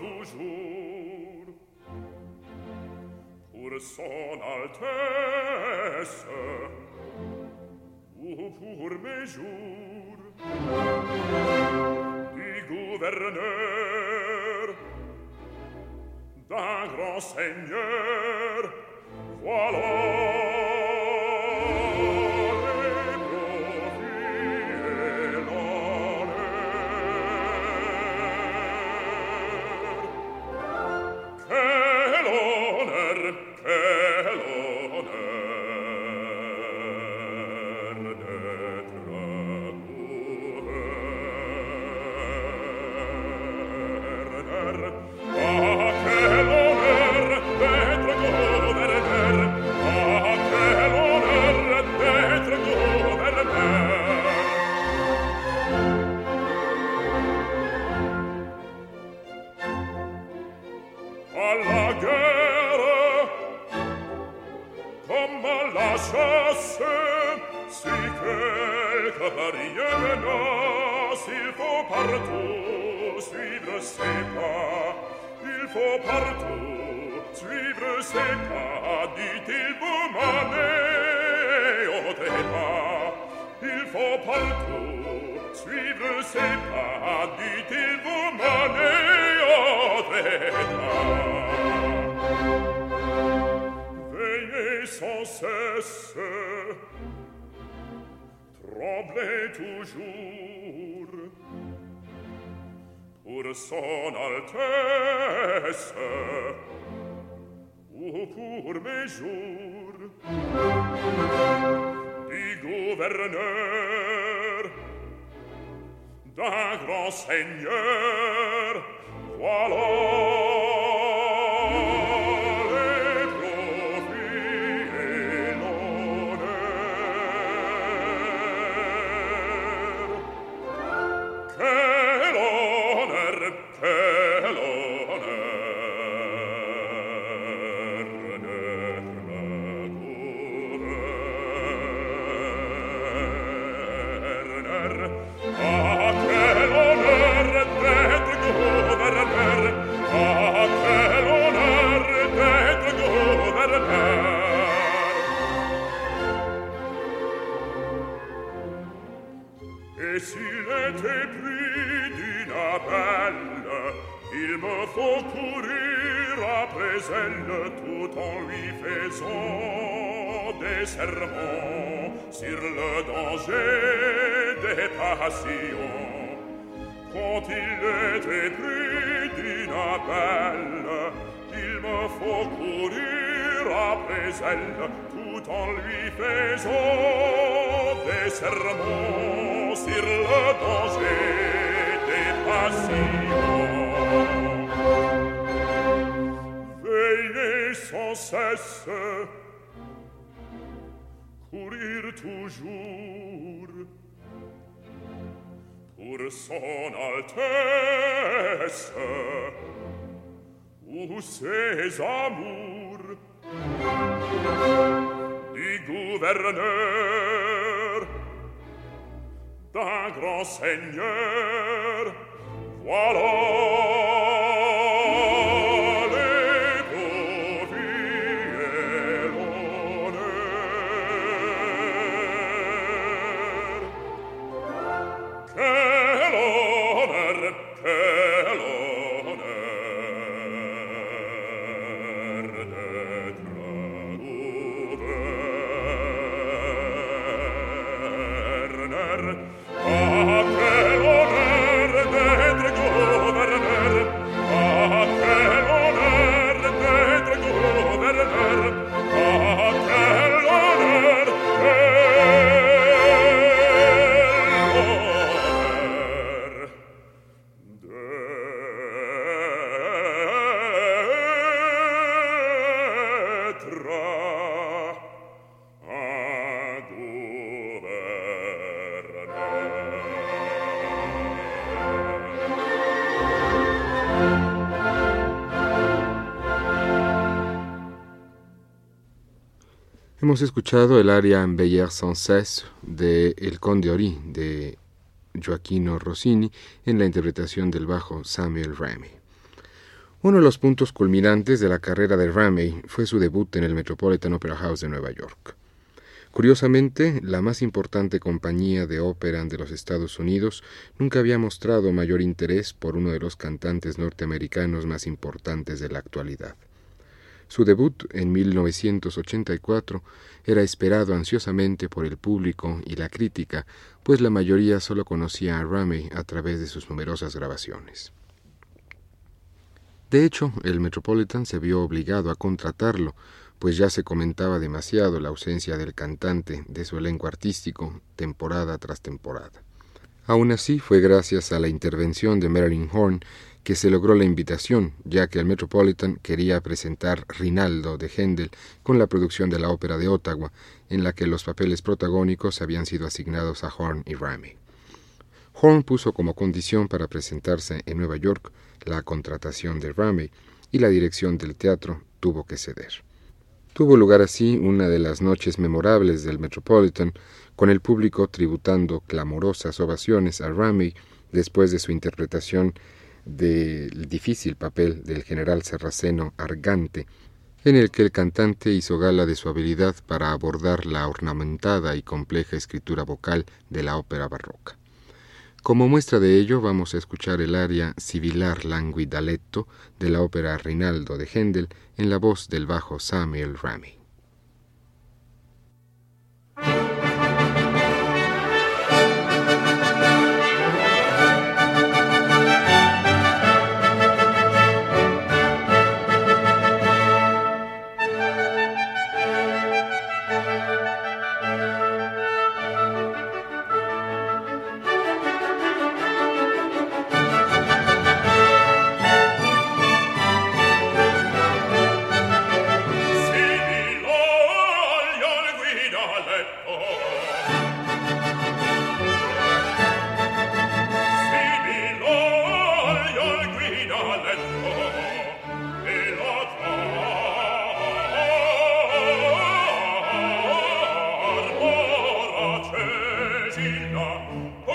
toujours. Pour son altesse ou pour mes jours du gouverneur d'un grand seigneur voilà faut partout suivre ses pas, dit-il bourmanais au trépas. Il faut partout suivre ses pas, dit-il bourmanais au trépas. Veillez sans cesse, tremblez toujours, pur son altesse o pur mejur. Di gouverneur d'un grand seigneur voilà cesse courir toujours pour son altesse ou ses amours du gouverneur d'un grand seigneur Voilà! Hemos escuchado el aria en Bellère Sans de El Conde Ori de Joaquino Rossini en la interpretación del bajo Samuel Ramey. Uno de los puntos culminantes de la carrera de Ramey fue su debut en el Metropolitan Opera House de Nueva York. Curiosamente, la más importante compañía de ópera de los Estados Unidos nunca había mostrado mayor interés por uno de los cantantes norteamericanos más importantes de la actualidad. Su debut en 1984 era esperado ansiosamente por el público y la crítica, pues la mayoría solo conocía a Ramey a través de sus numerosas grabaciones. De hecho, el Metropolitan se vio obligado a contratarlo pues ya se comentaba demasiado la ausencia del cantante de su elenco artístico temporada tras temporada. Aún así, fue gracias a la intervención de Marilyn Horn que se logró la invitación, ya que el Metropolitan quería presentar Rinaldo de Händel con la producción de la ópera de Ottawa, en la que los papeles protagónicos habían sido asignados a Horn y Ramey. Horn puso como condición para presentarse en Nueva York la contratación de Ramey, y la dirección del teatro tuvo que ceder. Tuvo lugar así una de las noches memorables del Metropolitan, con el público tributando clamorosas ovaciones a Ramey después de su interpretación del difícil papel del general sarraceno Argante, en el que el cantante hizo gala de su habilidad para abordar la ornamentada y compleja escritura vocal de la ópera barroca. Como muestra de ello, vamos a escuchar el aria Sibilar Languidaletto de la ópera Rinaldo de Händel en la voz del bajo Samuel Ramey. Resina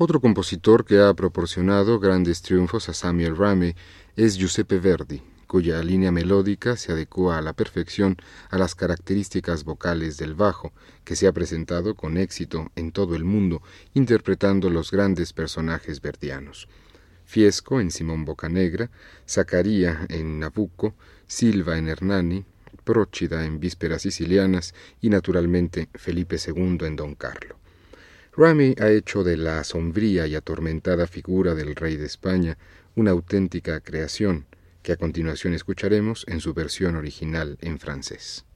Otro compositor que ha proporcionado grandes triunfos a Samuel Rame es Giuseppe Verdi cuya línea melódica se adecua a la perfección a las características vocales del bajo, que se ha presentado con éxito en todo el mundo, interpretando los grandes personajes verdianos. Fiesco en Simón Bocanegra, Zacaría en Nabucco, Silva en Hernani, Próchida en Vísperas Sicilianas y naturalmente Felipe II en Don Carlo. Rami ha hecho de la sombría y atormentada figura del rey de España una auténtica creación, que a continuación escucharemos en su versión original en francés.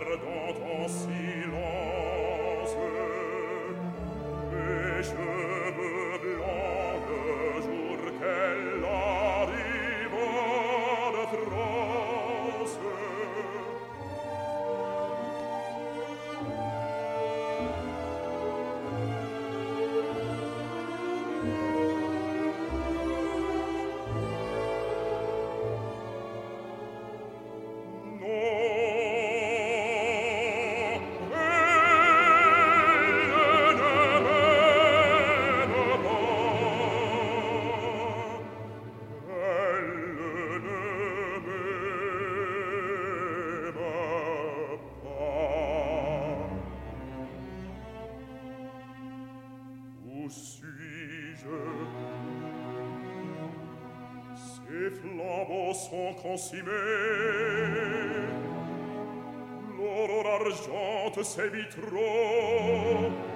Regardant en silence, je cosi me. L'oro argent se vitro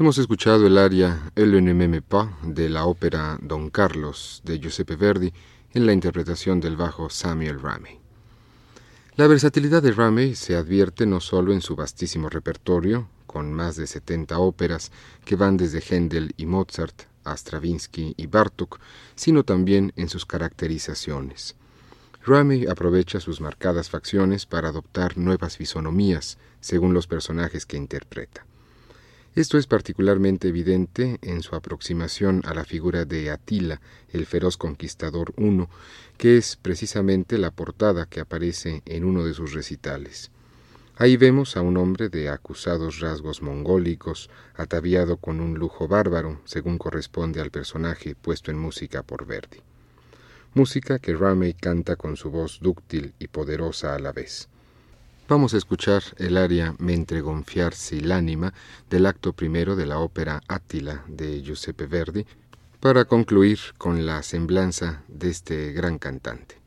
Hemos escuchado el aria El ne pas de la ópera Don Carlos de Giuseppe Verdi en la interpretación del bajo Samuel Ramey. La versatilidad de Ramey se advierte no solo en su vastísimo repertorio, con más de 70 óperas que van desde Händel y Mozart a Stravinsky y Bartók, sino también en sus caracterizaciones. Ramey aprovecha sus marcadas facciones para adoptar nuevas fisonomías según los personajes que interpreta. Esto es particularmente evidente en su aproximación a la figura de Atila, el feroz conquistador I, que es precisamente la portada que aparece en uno de sus recitales. Ahí vemos a un hombre de acusados rasgos mongólicos, ataviado con un lujo bárbaro, según corresponde al personaje puesto en música por Verdi. Música que Ramey canta con su voz dúctil y poderosa a la vez. Vamos a escuchar el aria Mentre gonfiarsi l'anima del acto primero de la ópera Attila de Giuseppe Verdi para concluir con la semblanza de este gran cantante.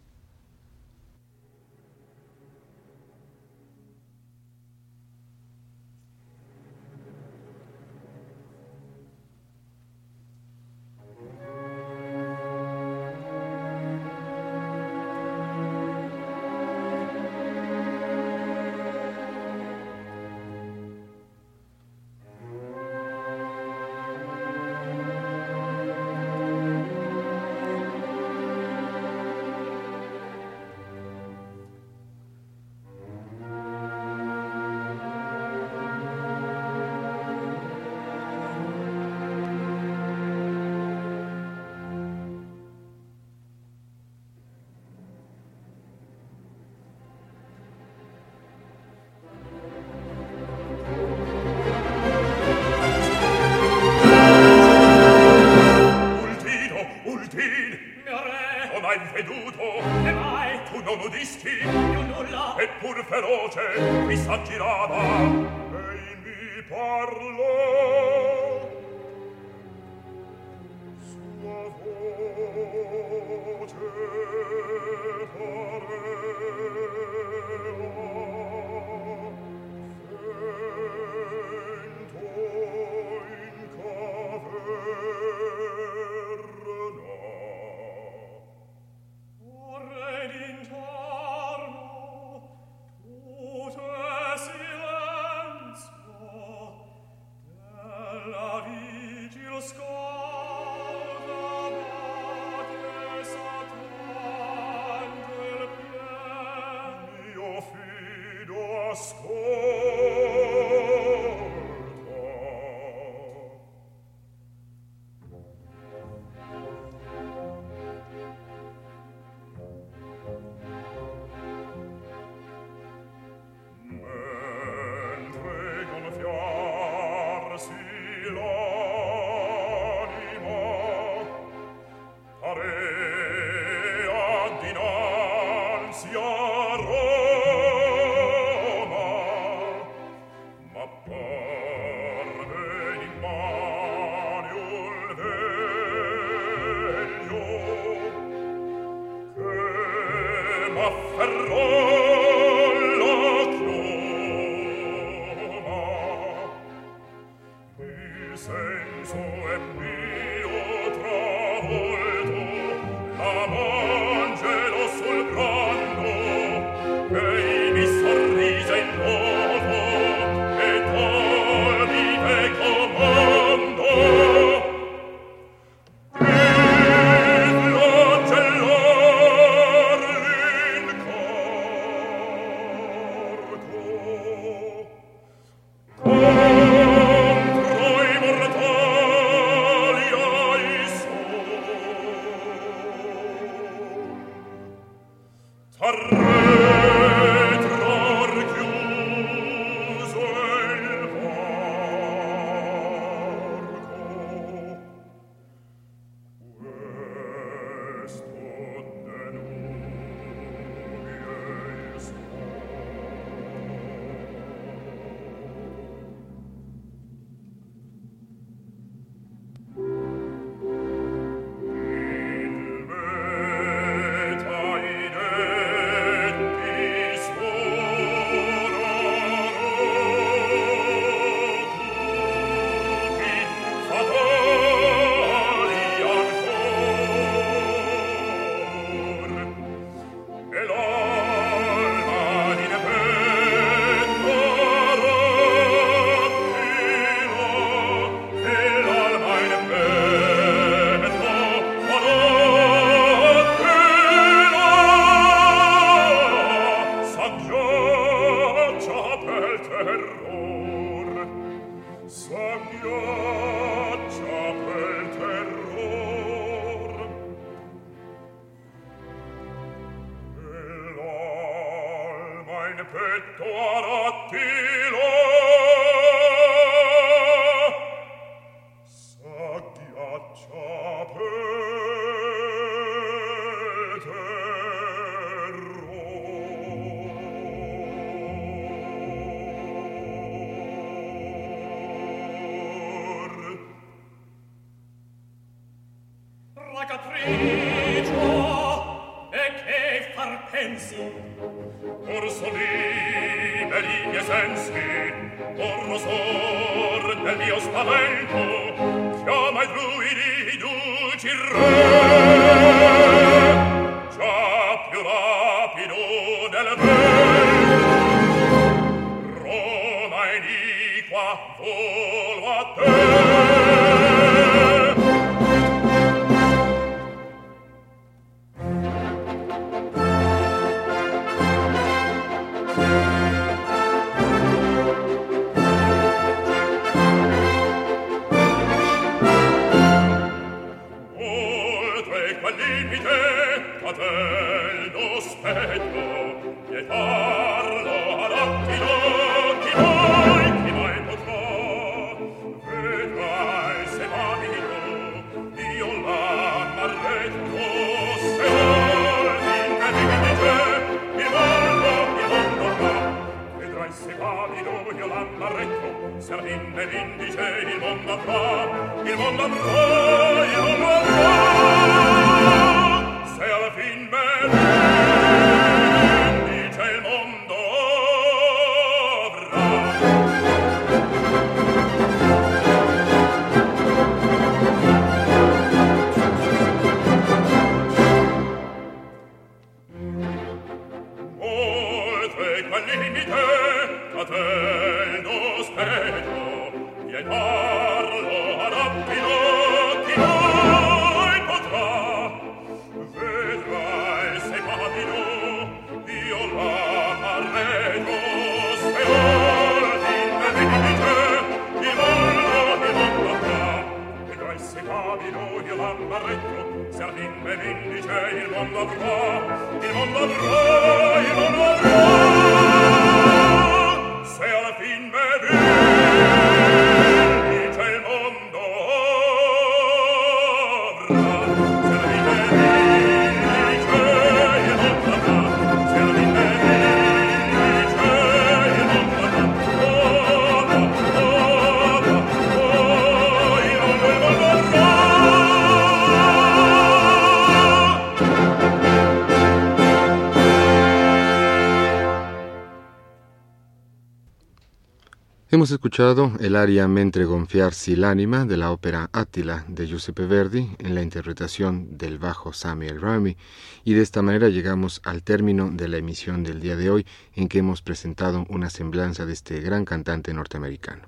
Arre! Hemos escuchado el aria Mentre gonfiarsi l'anima de la ópera Attila de Giuseppe Verdi en la interpretación del bajo Samuel Rami y de esta manera llegamos al término de la emisión del día de hoy en que hemos presentado una semblanza de este gran cantante norteamericano.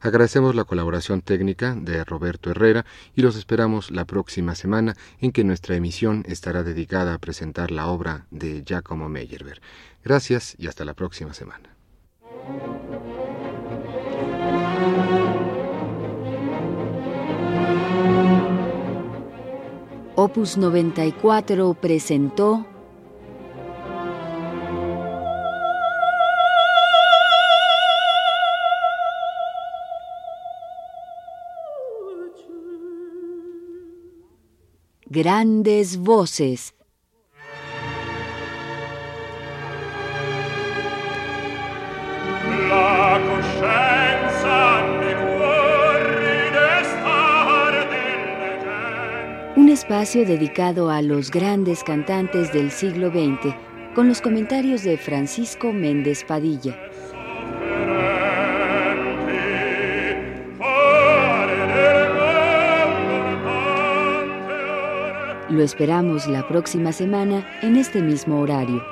Agradecemos la colaboración técnica de Roberto Herrera y los esperamos la próxima semana en que nuestra emisión estará dedicada a presentar la obra de Giacomo Meyerbeer. Gracias y hasta la próxima semana. Opus 94 presentó Grandes voces espacio dedicado a los grandes cantantes del siglo XX, con los comentarios de Francisco Méndez Padilla. Lo esperamos la próxima semana en este mismo horario.